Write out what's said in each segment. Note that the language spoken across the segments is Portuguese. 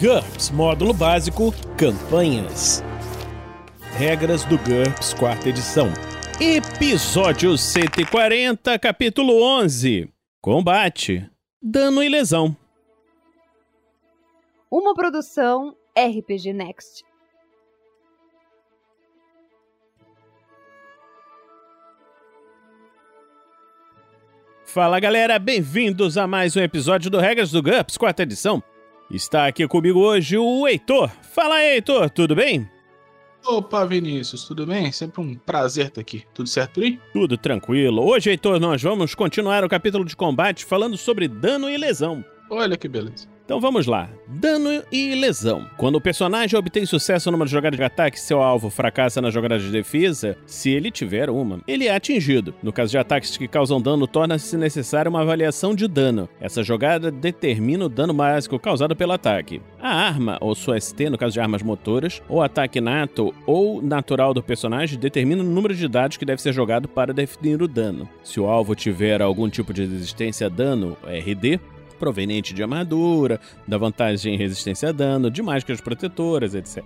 GURPS Módulo Básico Campanhas. Regras do GURPS Quarta Edição. Episódio 140, capítulo 11. Combate, dano e lesão. Uma produção RPG Next. Fala galera, bem-vindos a mais um episódio do Regras do GURPS Quarta Edição. Está aqui comigo hoje o Heitor. Fala aí, Heitor, tudo bem? Opa, Vinícius, tudo bem? Sempre um prazer estar aqui. Tudo certo por aí? Tudo tranquilo. Hoje, Heitor, nós vamos continuar o capítulo de combate falando sobre dano e lesão. Olha que beleza. Então vamos lá. Dano e lesão. Quando o personagem obtém sucesso numa jogada de ataque, seu alvo fracassa na jogada de defesa, se ele tiver uma, ele é atingido. No caso de ataques que causam dano, torna-se necessária uma avaliação de dano. Essa jogada determina o dano básico causado pelo ataque. A arma, ou sua ST, no caso de armas motoras, ou ataque nato ou natural do personagem, determina o número de dados que deve ser jogado para definir o dano. Se o alvo tiver algum tipo de resistência a dano, RD, proveniente de armadura, da vantagem em resistência a dano, de mágicas protetoras, etc.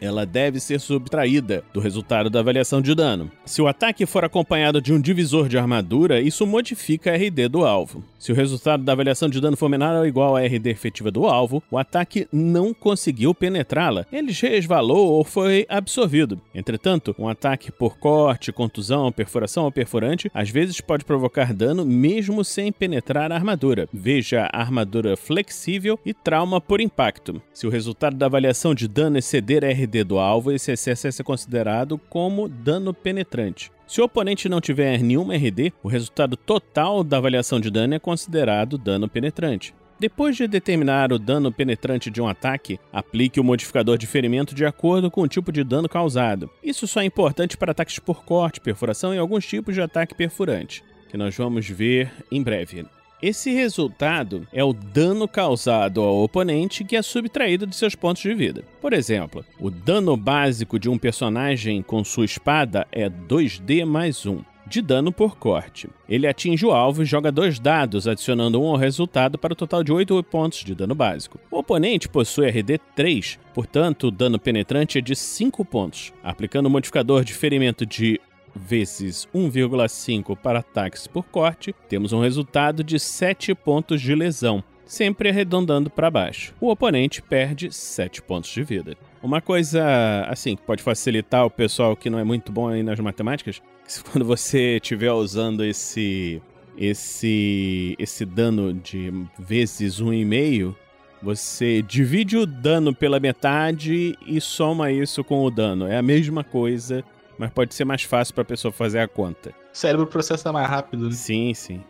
Ela deve ser subtraída do resultado da avaliação de dano. Se o ataque for acompanhado de um divisor de armadura, isso modifica a RD do alvo. Se o resultado da avaliação de dano for menor ou igual à RD efetiva do alvo, o ataque não conseguiu penetrá-la, ele resvalou ou foi absorvido. Entretanto, um ataque por corte, contusão, perfuração ou perfurante às vezes pode provocar dano mesmo sem penetrar a armadura. Veja armadura flexível e trauma por impacto. Se o resultado da avaliação de dano exceder a RD do alvo, esse excesso é considerado como dano penetrante. Se o oponente não tiver nenhuma RD, o resultado total da avaliação de dano é considerado dano penetrante. Depois de determinar o dano penetrante de um ataque, aplique o modificador de ferimento de acordo com o tipo de dano causado. Isso só é importante para ataques por corte, perfuração e alguns tipos de ataque perfurante, que nós vamos ver em breve. Esse resultado é o dano causado ao oponente que é subtraído de seus pontos de vida. Por exemplo, o dano básico de um personagem com sua espada é 2D mais 1 de dano por corte. Ele atinge o alvo e joga dois dados, adicionando um ao resultado para o total de 8 pontos de dano básico. O oponente possui RD 3, portanto, o dano penetrante é de 5 pontos. Aplicando o modificador de ferimento de vezes 1,5 para ataques por corte, temos um resultado de 7 pontos de lesão, sempre arredondando para baixo. O oponente perde 7 pontos de vida. Uma coisa assim que pode facilitar o pessoal que não é muito bom aí nas matemáticas, quando você estiver usando esse esse esse dano de vezes 1,5, você divide o dano pela metade e soma isso com o dano. É a mesma coisa mas pode ser mais fácil para a pessoa fazer a conta. O cérebro processa mais rápido, né? Sim, sim.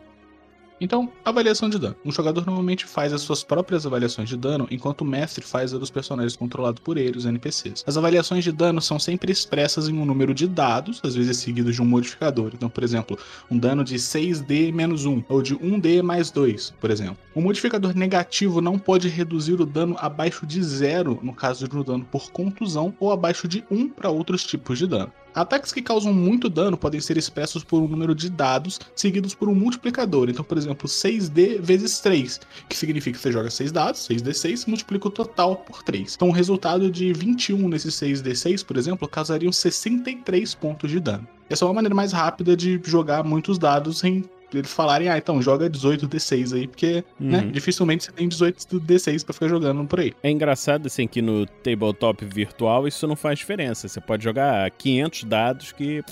Então, avaliação de dano. Um jogador normalmente faz as suas próprias avaliações de dano, enquanto o mestre faz a dos personagens controlados por ele, os NPCs. As avaliações de dano são sempre expressas em um número de dados, às vezes seguidos de um modificador. Então, por exemplo, um dano de 6D menos 1, ou de 1D mais 2, por exemplo. Um modificador negativo não pode reduzir o dano abaixo de zero no caso de um dano por contusão, ou abaixo de 1 para outros tipos de dano. Ataques que causam muito dano podem ser expressos por um número de dados seguidos por um multiplicador. Então, por exemplo, 6D vezes 3, que significa que você joga 6 dados, 6D6, multiplica o total por 3. Então, o resultado de 21 nesses 6D6, por exemplo, causariam 63 pontos de dano. Essa é uma maneira mais rápida de jogar muitos dados sem eles falarem, ah, então joga 18 D6 aí, porque, né, uhum. né, dificilmente você tem 18 D6 para ficar jogando por aí. É engraçado, assim, que no tabletop virtual isso não faz diferença. Você pode jogar 500 dados que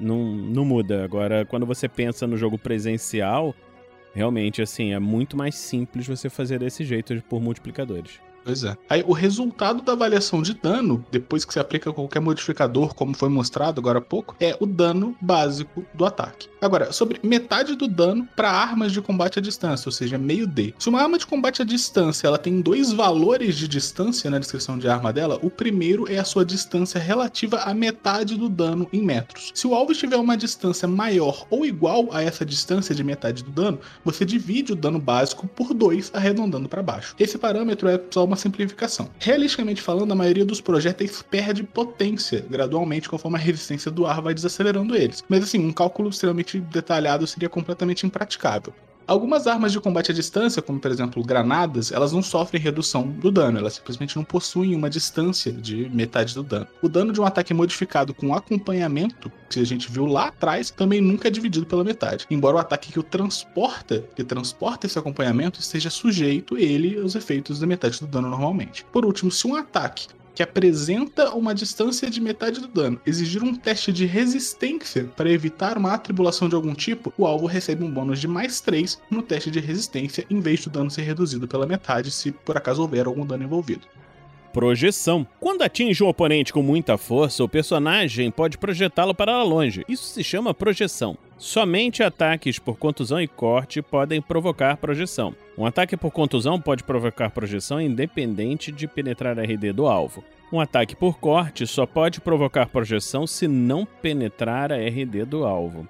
não, não muda. Agora, quando você pensa no jogo presencial, realmente, assim, é muito mais simples você fazer desse jeito por multiplicadores. Pois é. Aí o resultado da avaliação de dano, depois que você aplica qualquer modificador, como foi mostrado agora há pouco, é o dano básico do ataque. Agora, sobre metade do dano para armas de combate à distância, ou seja, meio D. Se uma arma de combate à distância ela tem dois valores de distância na descrição de arma dela, o primeiro é a sua distância relativa à metade do dano em metros. Se o alvo estiver uma distância maior ou igual a essa distância de metade do dano, você divide o dano básico por 2, arredondando para baixo. Esse parâmetro é só uma simplificação. Realisticamente falando, a maioria dos projéteis perde potência gradualmente conforme a resistência do ar vai desacelerando eles. Mas assim, um cálculo extremamente detalhado seria completamente impraticável. Algumas armas de combate à distância, como por exemplo granadas, elas não sofrem redução do dano, elas simplesmente não possuem uma distância de metade do dano. O dano de um ataque modificado com acompanhamento, que a gente viu lá atrás, também nunca é dividido pela metade. Embora o ataque que o transporta, que transporta esse acompanhamento, esteja sujeito ele aos efeitos da metade do dano normalmente. Por último, se um ataque que apresenta uma distância de metade do dano, exigir um teste de resistência para evitar uma atribulação de algum tipo, o alvo recebe um bônus de mais 3 no teste de resistência, em vez do dano ser reduzido pela metade se por acaso houver algum dano envolvido. Projeção. Quando atinge um oponente com muita força, o personagem pode projetá-lo para longe. Isso se chama projeção. Somente ataques por contusão e corte podem provocar projeção. Um ataque por contusão pode provocar projeção independente de penetrar a RD do alvo. Um ataque por corte só pode provocar projeção se não penetrar a RD do alvo.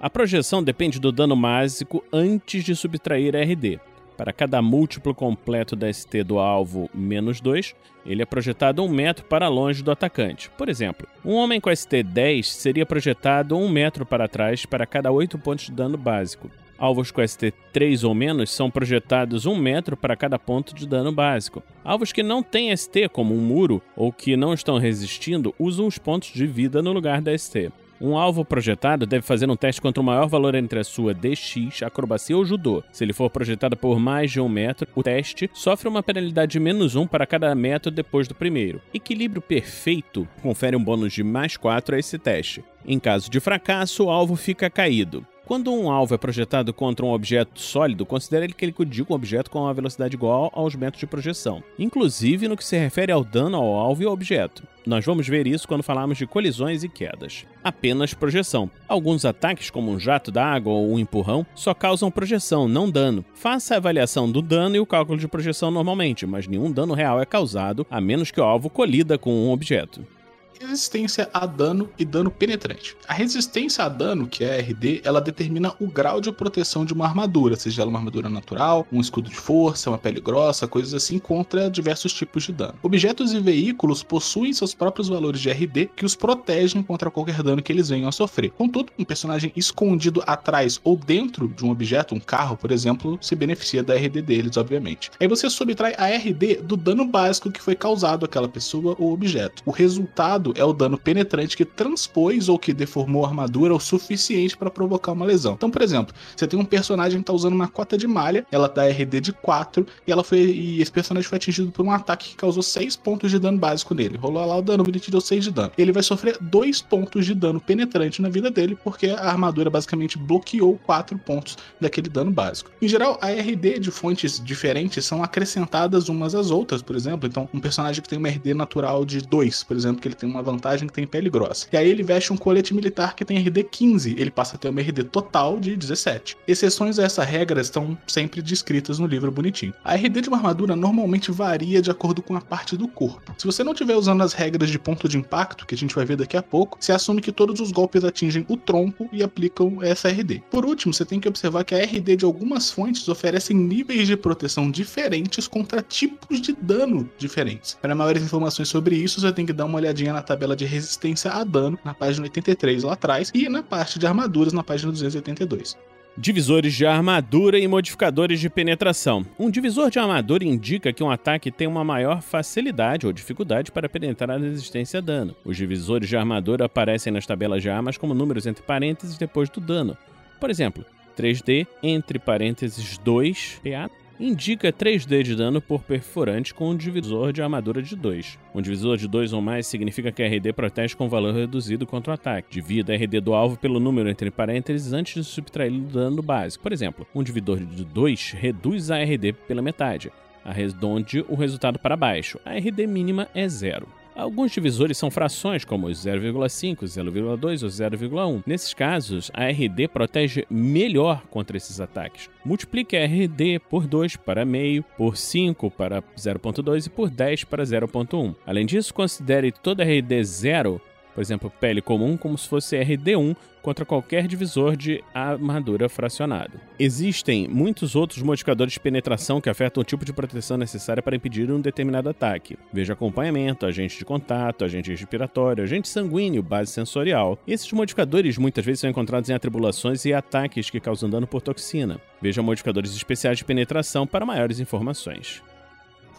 A projeção depende do dano básico antes de subtrair a RD. Para cada múltiplo completo da ST do alvo menos 2, ele é projetado um metro para longe do atacante. Por exemplo, um homem com ST 10 seria projetado um metro para trás para cada 8 pontos de dano básico. Alvos com ST 3 ou menos são projetados um metro para cada ponto de dano básico. Alvos que não têm ST, como um muro, ou que não estão resistindo, usam os pontos de vida no lugar da ST. Um alvo projetado deve fazer um teste contra o maior valor entre a sua DX, acrobacia ou judô. Se ele for projetado por mais de um metro, o teste sofre uma penalidade de menos um para cada metro depois do primeiro. Equilíbrio perfeito confere um bônus de mais 4 a esse teste. Em caso de fracasso, o alvo fica caído. Quando um alvo é projetado contra um objeto sólido, considere que ele colidiu com um objeto com uma velocidade igual aos metros de projeção, inclusive no que se refere ao dano ao alvo e ao objeto. Nós vamos ver isso quando falarmos de colisões e quedas. Apenas projeção. Alguns ataques, como um jato d'água ou um empurrão, só causam projeção, não dano. Faça a avaliação do dano e o cálculo de projeção normalmente, mas nenhum dano real é causado, a menos que o alvo colida com um objeto resistência a dano e dano penetrante. A resistência a dano, que é a RD, ela determina o grau de proteção de uma armadura, seja ela uma armadura natural, um escudo de força, uma pele grossa, coisas assim, contra diversos tipos de dano. Objetos e veículos possuem seus próprios valores de RD que os protegem contra qualquer dano que eles venham a sofrer. Contudo, um personagem escondido atrás ou dentro de um objeto, um carro, por exemplo, se beneficia da RD deles, obviamente. Aí você subtrai a RD do dano básico que foi causado àquela pessoa ou objeto. O resultado é o dano penetrante que transpôs ou que deformou a armadura o suficiente para provocar uma lesão. Então, por exemplo, você tem um personagem que tá usando uma cota de malha, ela dá RD de 4 e ela foi e esse personagem foi atingido por um ataque que causou 6 pontos de dano básico nele. Rolou lá o dano, ele te deu 6 de dano. Ele vai sofrer 2 pontos de dano penetrante na vida dele porque a armadura basicamente bloqueou 4 pontos daquele dano básico. Em geral, a RD de fontes diferentes são acrescentadas umas às outras, por exemplo. Então, um personagem que tem uma RD natural de 2, por exemplo, que ele tem uma vantagem que tem pele grossa. E aí ele veste um colete militar que tem RD 15, ele passa a ter uma RD total de 17. Exceções a essa regra estão sempre descritas no livro bonitinho. A RD de uma armadura normalmente varia de acordo com a parte do corpo. Se você não estiver usando as regras de ponto de impacto, que a gente vai ver daqui a pouco, você assume que todos os golpes atingem o tronco e aplicam essa RD. Por último, você tem que observar que a RD de algumas fontes oferecem níveis de proteção diferentes contra tipos de dano diferentes. Para maiores informações sobre isso, você tem que dar uma olhadinha na tabela de resistência a dano na página 83 lá atrás e na parte de armaduras na página 282. Divisores de armadura e modificadores de penetração. Um divisor de armadura indica que um ataque tem uma maior facilidade ou dificuldade para penetrar a resistência a dano. Os divisores de armadura aparecem nas tabelas de armas como números entre parênteses depois do dano. Por exemplo, 3D entre parênteses 2 PA indica 3D de dano por perfurante com um divisor de armadura de 2. Um divisor de 2 ou mais significa que a RD protege com valor reduzido contra o ataque. Divida a RD do alvo pelo número entre parênteses antes de subtrair o dano básico. Por exemplo, um divisor de 2 reduz a RD pela metade. Arredonde o resultado para baixo. A RD mínima é zero. Alguns divisores são frações, como os 0,5, 0,2 ou 0,1. Nesses casos, a RD protege melhor contra esses ataques. Multiplique a RD por 2 para meio, por 5 para 0,2 e por 10 para 0,1. Além disso, considere toda a RD zero por exemplo, pele comum, como se fosse RD1 contra qualquer divisor de armadura fracionado. Existem muitos outros modificadores de penetração que afetam o tipo de proteção necessária para impedir um determinado ataque. Veja acompanhamento, agente de contato, agente respiratório, agente sanguíneo, base sensorial. Esses modificadores muitas vezes são encontrados em atribulações e ataques que causam dano por toxina. Veja modificadores especiais de penetração para maiores informações.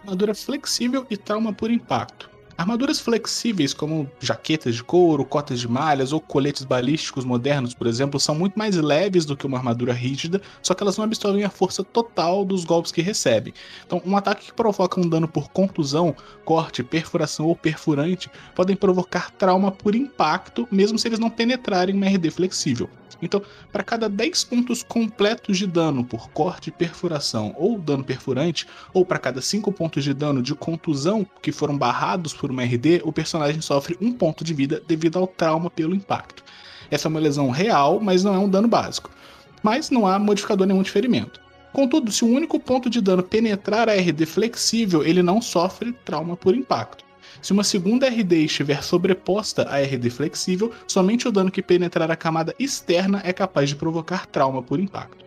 Armadura flexível e trauma por impacto. Armaduras flexíveis, como jaquetas de couro, cotas de malhas ou coletes balísticos modernos, por exemplo, são muito mais leves do que uma armadura rígida, só que elas não absorvem a força total dos golpes que recebem. Então, um ataque que provoca um dano por contusão, corte, perfuração ou perfurante podem provocar trauma por impacto, mesmo se eles não penetrarem uma RD flexível. Então, para cada 10 pontos completos de dano por corte, perfuração ou dano perfurante, ou para cada 5 pontos de dano de contusão que foram barrados por uma RD, o personagem sofre um ponto de vida devido ao trauma pelo impacto. Essa é uma lesão real, mas não é um dano básico. Mas não há modificador nenhum de ferimento. Contudo, se o único ponto de dano penetrar a RD flexível, ele não sofre trauma por impacto. Se uma segunda RD estiver sobreposta à RD flexível, somente o dano que penetrar a camada externa é capaz de provocar trauma por impacto.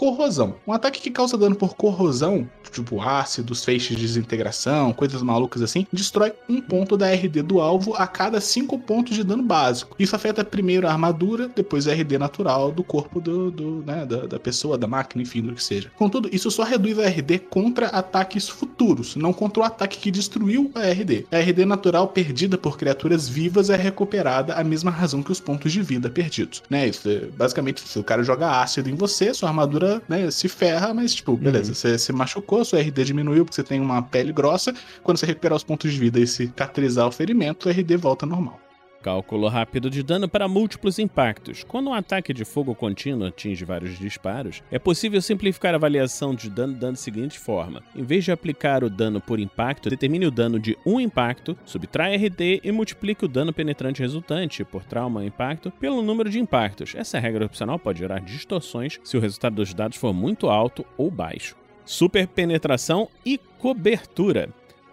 Corrosão. Um ataque que causa dano por corrosão, tipo ácidos, feixes de desintegração, coisas malucas assim, destrói um ponto da RD do alvo a cada 5 pontos de dano básico. Isso afeta primeiro a armadura, depois a RD natural do corpo do, do né, da, da, pessoa, da máquina, enfim, do que seja. Contudo, isso só reduz a RD contra ataques futuros, não contra o ataque que destruiu a RD. A RD natural perdida por criaturas vivas é recuperada a mesma razão que os pontos de vida perdidos. Né? Isso, é, basicamente, se o cara joga ácido em você, sua armadura né, se ferra, mas, tipo, beleza, uhum. você se machucou, sua RD diminuiu porque você tem uma pele grossa. Quando você recuperar os pontos de vida e cicatrizar o ferimento, o RD volta normal. Cálculo rápido de dano para múltiplos impactos. Quando um ataque de fogo contínuo atinge vários disparos, é possível simplificar a avaliação de dano da seguinte forma: em vez de aplicar o dano por impacto, determine o dano de um impacto, subtrai RD e multiplique o dano penetrante resultante por trauma impacto pelo número de impactos. Essa regra opcional pode gerar distorções se o resultado dos dados for muito alto ou baixo. Super penetração e cobertura.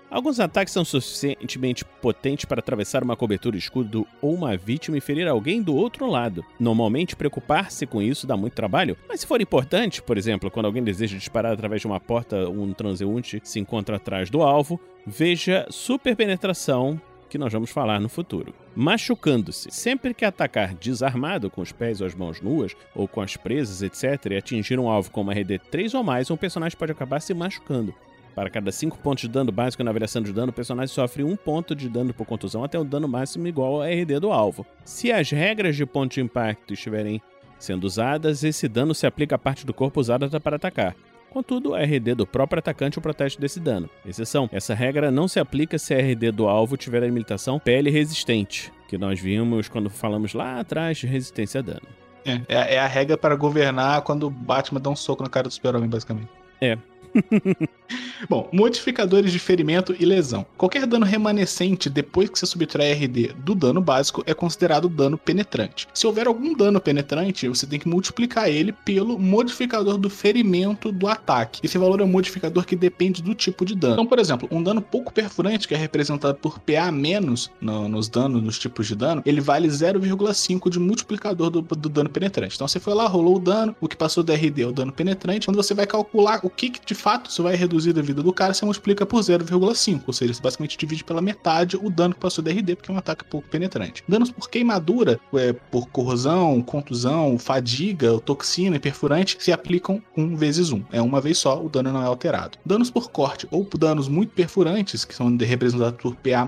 Alguns ataques são suficientemente potentes para atravessar uma cobertura escudo ou uma vítima e ferir alguém do outro lado. Normalmente, preocupar-se com isso dá muito trabalho, mas se for importante, por exemplo, quando alguém deseja disparar através de uma porta, um transeunte se encontra atrás do alvo, veja superpenetração que nós vamos falar no futuro. Machucando-se. Sempre que atacar desarmado, com os pés ou as mãos nuas, ou com as presas, etc., e atingir um alvo com uma RD 3 ou mais, um personagem pode acabar se machucando. Para cada 5 pontos de dano básico na variação de dano, o personagem sofre 1 um ponto de dano por contusão até o dano máximo igual ao RD do alvo. Se as regras de ponto de impacto estiverem sendo usadas, esse dano se aplica à parte do corpo usada para atacar. Contudo, a RD do próprio atacante o protege desse dano. Exceção: essa regra não se aplica se a RD do alvo tiver a limitação pele resistente, que nós vimos quando falamos lá atrás de resistência a dano. É, é, é a regra para governar quando o Batman dá um soco na cara do super-homem, basicamente. É, Bom, modificadores de ferimento e lesão. Qualquer dano remanescente depois que você subtrai RD do dano básico é considerado dano penetrante. Se houver algum dano penetrante, você tem que multiplicar ele pelo modificador do ferimento do ataque. Esse valor é um modificador que depende do tipo de dano. Então, por exemplo, um dano pouco perfurante, que é representado por PA no, nos danos, nos tipos de dano, ele vale 0,5 de multiplicador do, do, dano penetrante. Então você foi lá, rolou o dano, o que passou do RD é o dano penetrante. Quando você vai calcular o que, que de fato isso vai reduzir da vida do cara, você multiplica por 0,5, ou seja, você basicamente divide pela metade o dano que passou da RD, porque é um ataque pouco penetrante. Danos por queimadura, é, por corrosão, contusão, fadiga, toxina e perfurante se aplicam um vezes um. É uma vez só, o dano não é alterado. Danos por corte ou danos muito perfurantes, que são representados por PA+,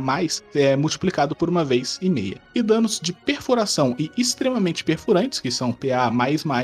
é multiplicado por uma vez e meia. E danos de perfuração e extremamente perfurantes, que são PA++,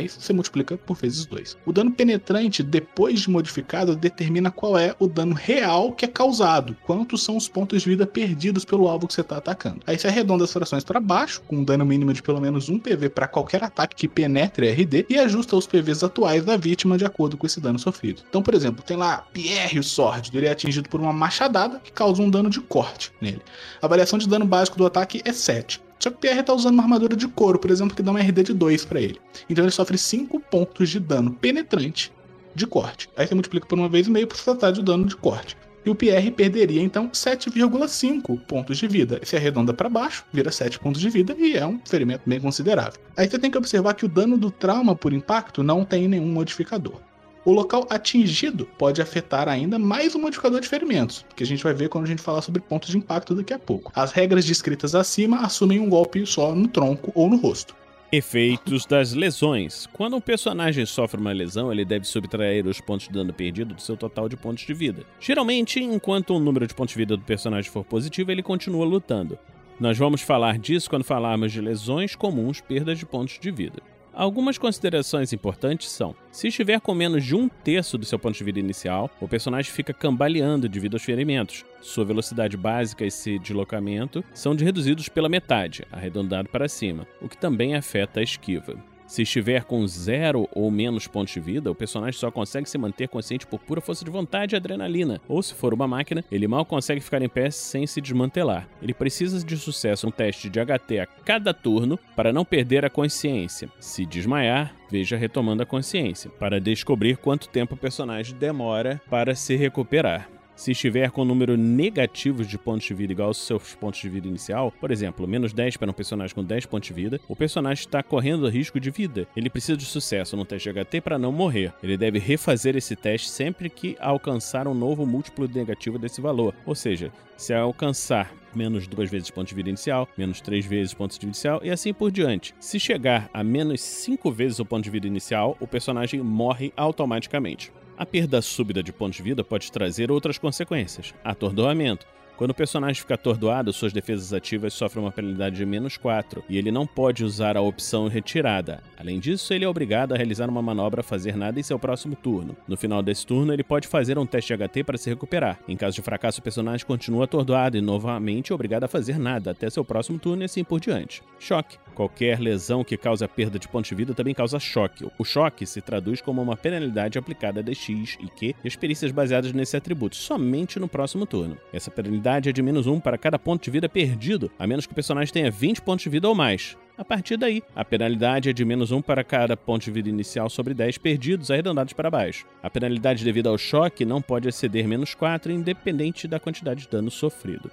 você multiplica por vezes dois. O dano penetrante, depois de modificar determina qual é o dano real que é causado, quantos são os pontos de vida perdidos pelo alvo que você está atacando. Aí você arredonda as frações para baixo, com um dano mínimo de pelo menos um PV para qualquer ataque que penetre RD, e ajusta os PVs atuais da vítima de acordo com esse dano sofrido. Então, por exemplo, tem lá Pierre o Sórdido, ele é atingido por uma machadada que causa um dano de corte nele. A variação de dano básico do ataque é 7. Só que o Pierre tá usando uma armadura de couro, por exemplo, que dá uma RD de 2 para ele. Então ele sofre 5 pontos de dano penetrante de corte. Aí você multiplica por uma vez e meio para tratar de dano de corte. E o Pierre perderia então 7,5 pontos de vida. Se arredonda para baixo, vira 7 pontos de vida e é um ferimento bem considerável. Aí você tem que observar que o dano do trauma por impacto não tem nenhum modificador. O local atingido pode afetar ainda mais o modificador de ferimentos, que a gente vai ver quando a gente falar sobre pontos de impacto daqui a pouco. As regras descritas acima assumem um golpe só no tronco ou no rosto. Efeitos das lesões. Quando um personagem sofre uma lesão, ele deve subtrair os pontos de dano perdido do seu total de pontos de vida. Geralmente, enquanto o número de pontos de vida do personagem for positivo, ele continua lutando. Nós vamos falar disso quando falarmos de lesões comuns, perdas de pontos de vida. Algumas considerações importantes são: se estiver com menos de um terço do seu ponto de vida inicial, o personagem fica cambaleando devido aos ferimentos. Sua velocidade básica e esse deslocamento são reduzidos pela metade, arredondado para cima, o que também afeta a esquiva. Se estiver com zero ou menos pontos de vida, o personagem só consegue se manter consciente por pura força de vontade e adrenalina. Ou se for uma máquina, ele mal consegue ficar em pé sem se desmantelar. Ele precisa de sucesso um teste de HT a cada turno para não perder a consciência. Se desmaiar, veja retomando a consciência, para descobrir quanto tempo o personagem demora para se recuperar. Se estiver com um número negativo de pontos de vida igual aos seus pontos de vida inicial, por exemplo, menos 10 para um personagem com 10 pontos de vida, o personagem está correndo risco de vida. Ele precisa de sucesso no teste de HT para não morrer. Ele deve refazer esse teste sempre que alcançar um novo múltiplo negativo desse valor. Ou seja, se alcançar menos duas vezes ponto de vida inicial, menos três vezes ponto de vida inicial e assim por diante. Se chegar a menos cinco vezes o ponto de vida inicial, o personagem morre automaticamente. A perda súbita de pontos de vida pode trazer outras consequências: atordoamento. Quando o personagem fica atordoado, suas defesas ativas sofrem uma penalidade de menos 4 e ele não pode usar a opção retirada. Além disso, ele é obrigado a realizar uma manobra a fazer nada em seu próximo turno. No final desse turno, ele pode fazer um teste de HT para se recuperar. Em caso de fracasso, o personagem continua atordoado e novamente é obrigado a fazer nada até seu próximo turno e assim por diante. Choque. Qualquer lesão que cause perda de pontos de vida também causa choque. O choque se traduz como uma penalidade aplicada a X e Q e as perícias baseadas nesse atributo, somente no próximo turno. Essa penalidade é de menos 1 para cada ponto de vida perdido, a menos que o personagem tenha 20 pontos de vida ou mais. A partir daí, a penalidade é de menos 1 para cada ponto de vida inicial sobre 10 perdidos, arredondados para baixo. A penalidade devido ao choque não pode exceder menos 4, independente da quantidade de dano sofrido.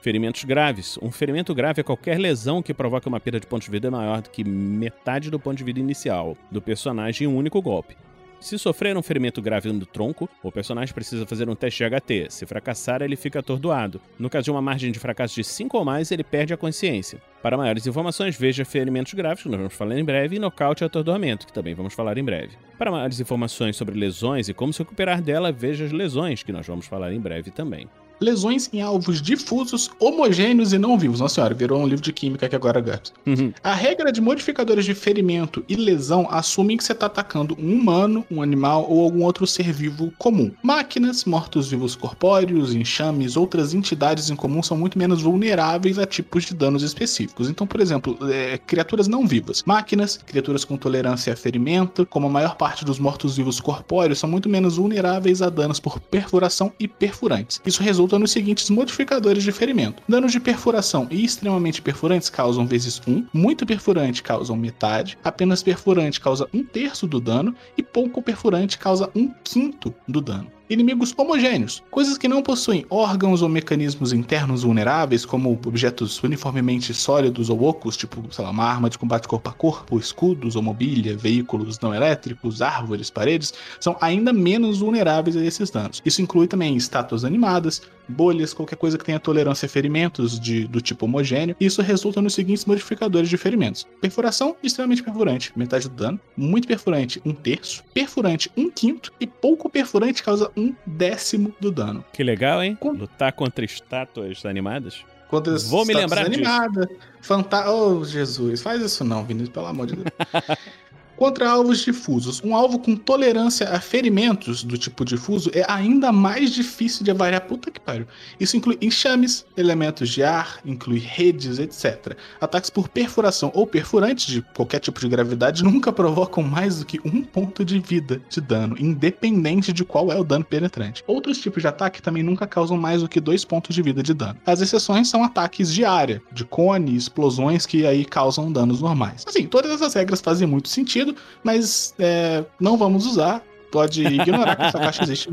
Ferimentos graves. Um ferimento grave é qualquer lesão que provoque uma perda de pontos de vida maior do que metade do ponto de vida inicial do personagem em um único golpe. Se sofrer um ferimento grave no tronco, o personagem precisa fazer um teste de HT. Se fracassar, ele fica atordoado. No caso de uma margem de fracasso de 5 ou mais, ele perde a consciência. Para maiores informações, veja ferimentos graves, que nós vamos falar em breve, e nocaute e atordoamento, que também vamos falar em breve. Para maiores informações sobre lesões e como se recuperar dela, veja as lesões, que nós vamos falar em breve também lesões em alvos difusos, homogêneos e não vivos. Nossa senhora, virou um livro de química que agora gato. Uhum. A regra de modificadores de ferimento e lesão assume que você está atacando um humano, um animal ou algum outro ser vivo comum. Máquinas, mortos-vivos corpóreos, enxames, outras entidades em comum são muito menos vulneráveis a tipos de danos específicos. Então, por exemplo, é, criaturas não vivas, máquinas, criaturas com tolerância a ferimento, como a maior parte dos mortos-vivos corpóreos, são muito menos vulneráveis a danos por perfuração e perfurantes. Isso resulta resulta nos seguintes modificadores de ferimento. Danos de perfuração e extremamente perfurantes causam vezes 1, muito perfurante causam metade, apenas perfurante causa um terço do dano e pouco perfurante causa um quinto do dano inimigos homogêneos, coisas que não possuem órgãos ou mecanismos internos vulneráveis, como objetos uniformemente sólidos ou ocos, tipo, sei lá, uma arma de combate corpo a corpo, escudos ou mobília, veículos não elétricos, árvores, paredes, são ainda menos vulneráveis a esses danos. Isso inclui também estátuas animadas, bolhas, qualquer coisa que tenha tolerância a ferimentos de, do tipo homogêneo. Isso resulta nos seguintes modificadores de ferimentos: perfuração extremamente perfurante, metade do dano, muito perfurante, um terço, perfurante, um quinto, e pouco perfurante causa um décimo do dano. Que legal, hein? Com... Lutar contra estátuas animadas. Contra Vou me lembrar animada. disso. Fanta... Oh, Jesus, faz isso não, Vinícius, pelo amor de Deus. Contra alvos difusos. Um alvo com tolerância a ferimentos do tipo difuso é ainda mais difícil de avaliar. Puta que pariu. Isso inclui enxames, elementos de ar, inclui redes, etc. Ataques por perfuração ou perfurantes de qualquer tipo de gravidade nunca provocam mais do que um ponto de vida de dano, independente de qual é o dano penetrante. Outros tipos de ataque também nunca causam mais do que dois pontos de vida de dano. As exceções são ataques de área, de cone, explosões que aí causam danos normais. Assim, todas essas regras fazem muito sentido mas é, não vamos usar. Pode ignorar que essa caixa existe.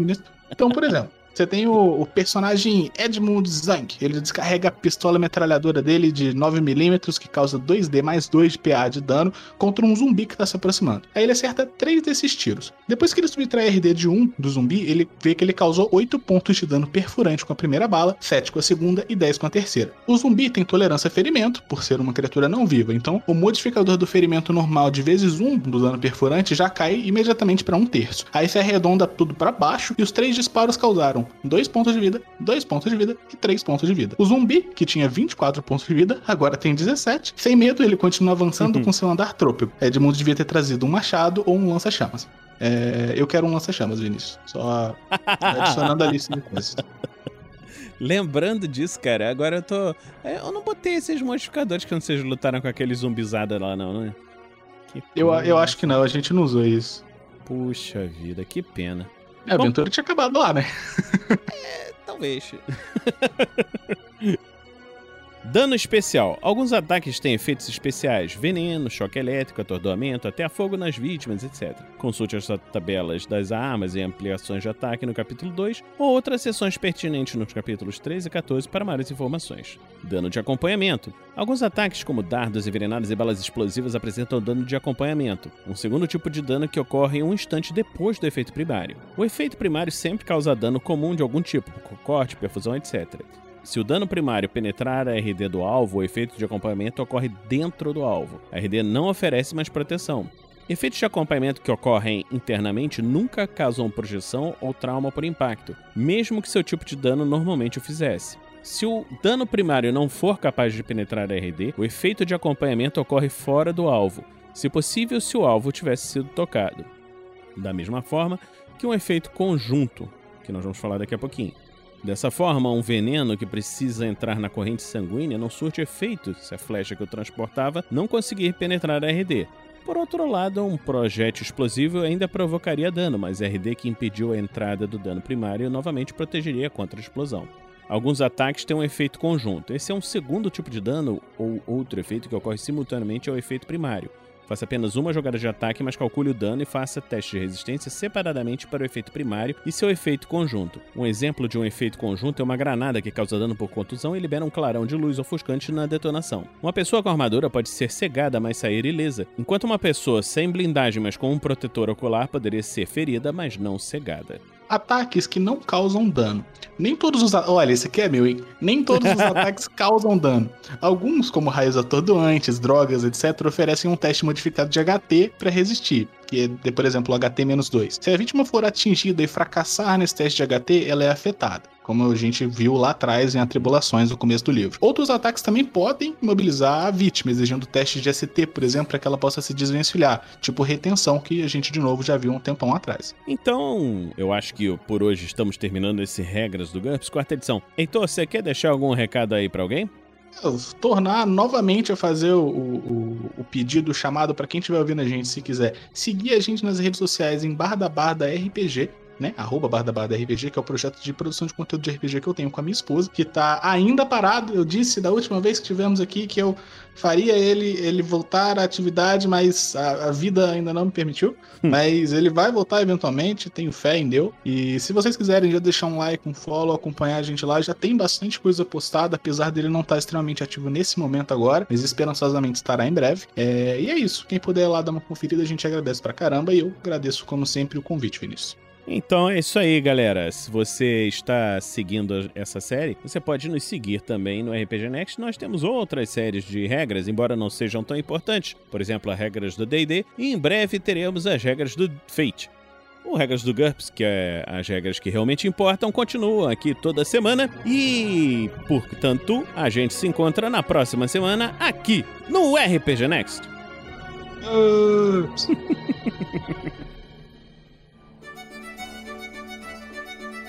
Então, por exemplo, Você tem o, o, personagem Edmund Zank. Ele descarrega a pistola metralhadora dele de 9mm, que causa 2D mais 2 de PA de dano, contra um zumbi que tá se aproximando. Aí ele acerta 3 desses tiros. Depois que ele subtrai RD de 1 do zumbi, ele vê que ele causou 8 pontos de dano perfurante com a primeira bala, 7 com a segunda e 10 com a terceira. O zumbi tem tolerância a ferimento, por ser uma criatura não viva, então o modificador do ferimento normal de vezes 1 do dano perfurante já cai imediatamente para um terço. Aí se arredonda tudo para baixo e os três disparos causaram 2 pontos de vida, 2 pontos de vida e 3 pontos de vida. O zumbi, que tinha 24 pontos de vida, agora tem 17. Sem medo, ele continua avançando uhum. com seu andar trôpego. Edmundo devia ter trazido um machado ou um lança-chamas. É, eu quero um lança-chamas, Vinícius. Só adicionando a lista de coisas. Lembrando disso, cara, agora eu tô. É, eu não botei esses modificadores que não vocês lutaram com aquele zumbizada lá, não, né? Eu, eu acho que não, a gente não usou isso. Puxa vida, que pena. A aventura Bom, tinha acabado lá, né? é, talvez. Dano especial. Alguns ataques têm efeitos especiais: veneno, choque elétrico, atordoamento, até fogo nas vítimas, etc. Consulte as tabelas das armas e ampliações de ataque no capítulo 2 ou outras seções pertinentes nos capítulos 13 e 14 para maiores informações. Dano de acompanhamento. Alguns ataques, como dardos envenenados e balas explosivas, apresentam dano de acompanhamento, um segundo tipo de dano que ocorre um instante depois do efeito primário. O efeito primário sempre causa dano comum de algum tipo, corte, perfusão, etc. Se o dano primário penetrar a RD do alvo, o efeito de acompanhamento ocorre dentro do alvo. A RD não oferece mais proteção. Efeitos de acompanhamento que ocorrem internamente nunca causam projeção ou trauma por impacto, mesmo que seu tipo de dano normalmente o fizesse. Se o dano primário não for capaz de penetrar a RD, o efeito de acompanhamento ocorre fora do alvo, se possível se o alvo tivesse sido tocado. Da mesma forma que um efeito conjunto, que nós vamos falar daqui a pouquinho. Dessa forma, um veneno que precisa entrar na corrente sanguínea não surte efeito se a flecha que o transportava não conseguir penetrar a RD. Por outro lado, um projétil explosivo ainda provocaria dano, mas a RD que impediu a entrada do dano primário novamente protegeria contra a explosão. Alguns ataques têm um efeito conjunto. Esse é um segundo tipo de dano ou outro efeito que ocorre simultaneamente ao efeito primário. Faça apenas uma jogada de ataque, mas calcule o dano e faça teste de resistência separadamente para o efeito primário e seu efeito conjunto. Um exemplo de um efeito conjunto é uma granada que causa dano por contusão e libera um clarão de luz ofuscante na detonação. Uma pessoa com armadura pode ser cegada, mas sair ilesa, enquanto uma pessoa sem blindagem, mas com um protetor ocular, poderia ser ferida, mas não cegada ataques que não causam dano. Nem todos os. Olha, esse aqui é meu, hein? Nem todos os ataques causam dano. Alguns, como raios atordoantes, drogas, etc., oferecem um teste modificado de HT para resistir que é, por exemplo, o HT-2. Se a vítima for atingida e fracassar nesse teste de HT, ela é afetada como a gente viu lá atrás em Atribulações no começo do livro. Outros ataques também podem imobilizar a vítima, exigindo testes de ST, por exemplo, para que ela possa se desvencilhar, tipo retenção, que a gente de novo já viu um tempão atrás. Então, eu acho que por hoje estamos terminando esse Regras do GURPS, quarta edição. Heitor, você quer deixar algum recado aí para alguém? tornar novamente a fazer o, o, o pedido, o chamado para quem estiver ouvindo a gente, se quiser seguir a gente nas redes sociais em barra da barra RPG, né? Arroba barra da barra da RPG, que é o projeto de produção de conteúdo de RPG que eu tenho com a minha esposa, que tá ainda parado. Eu disse da última vez que tivemos aqui que eu faria ele, ele voltar à atividade, mas a, a vida ainda não me permitiu. Hum. Mas ele vai voltar eventualmente, tenho fé em Deus. E se vocês quiserem já deixar um like, um follow, acompanhar a gente lá, já tem bastante coisa postada, apesar dele não estar extremamente ativo nesse momento agora, mas esperançosamente estará em breve. É, e é isso. Quem puder lá dar uma conferida, a gente agradece pra caramba. E eu agradeço, como sempre, o convite, Vinícius. Então é isso aí, galera. Se você está seguindo essa série, você pode nos seguir também no RPG Next. Nós temos outras séries de regras, embora não sejam tão importantes. Por exemplo, as regras do D&D. E em breve teremos as regras do Fate. O Regras do GURPS, que é as regras que realmente importam, continuam aqui toda semana. E, portanto, a gente se encontra na próxima semana aqui no RPG Next.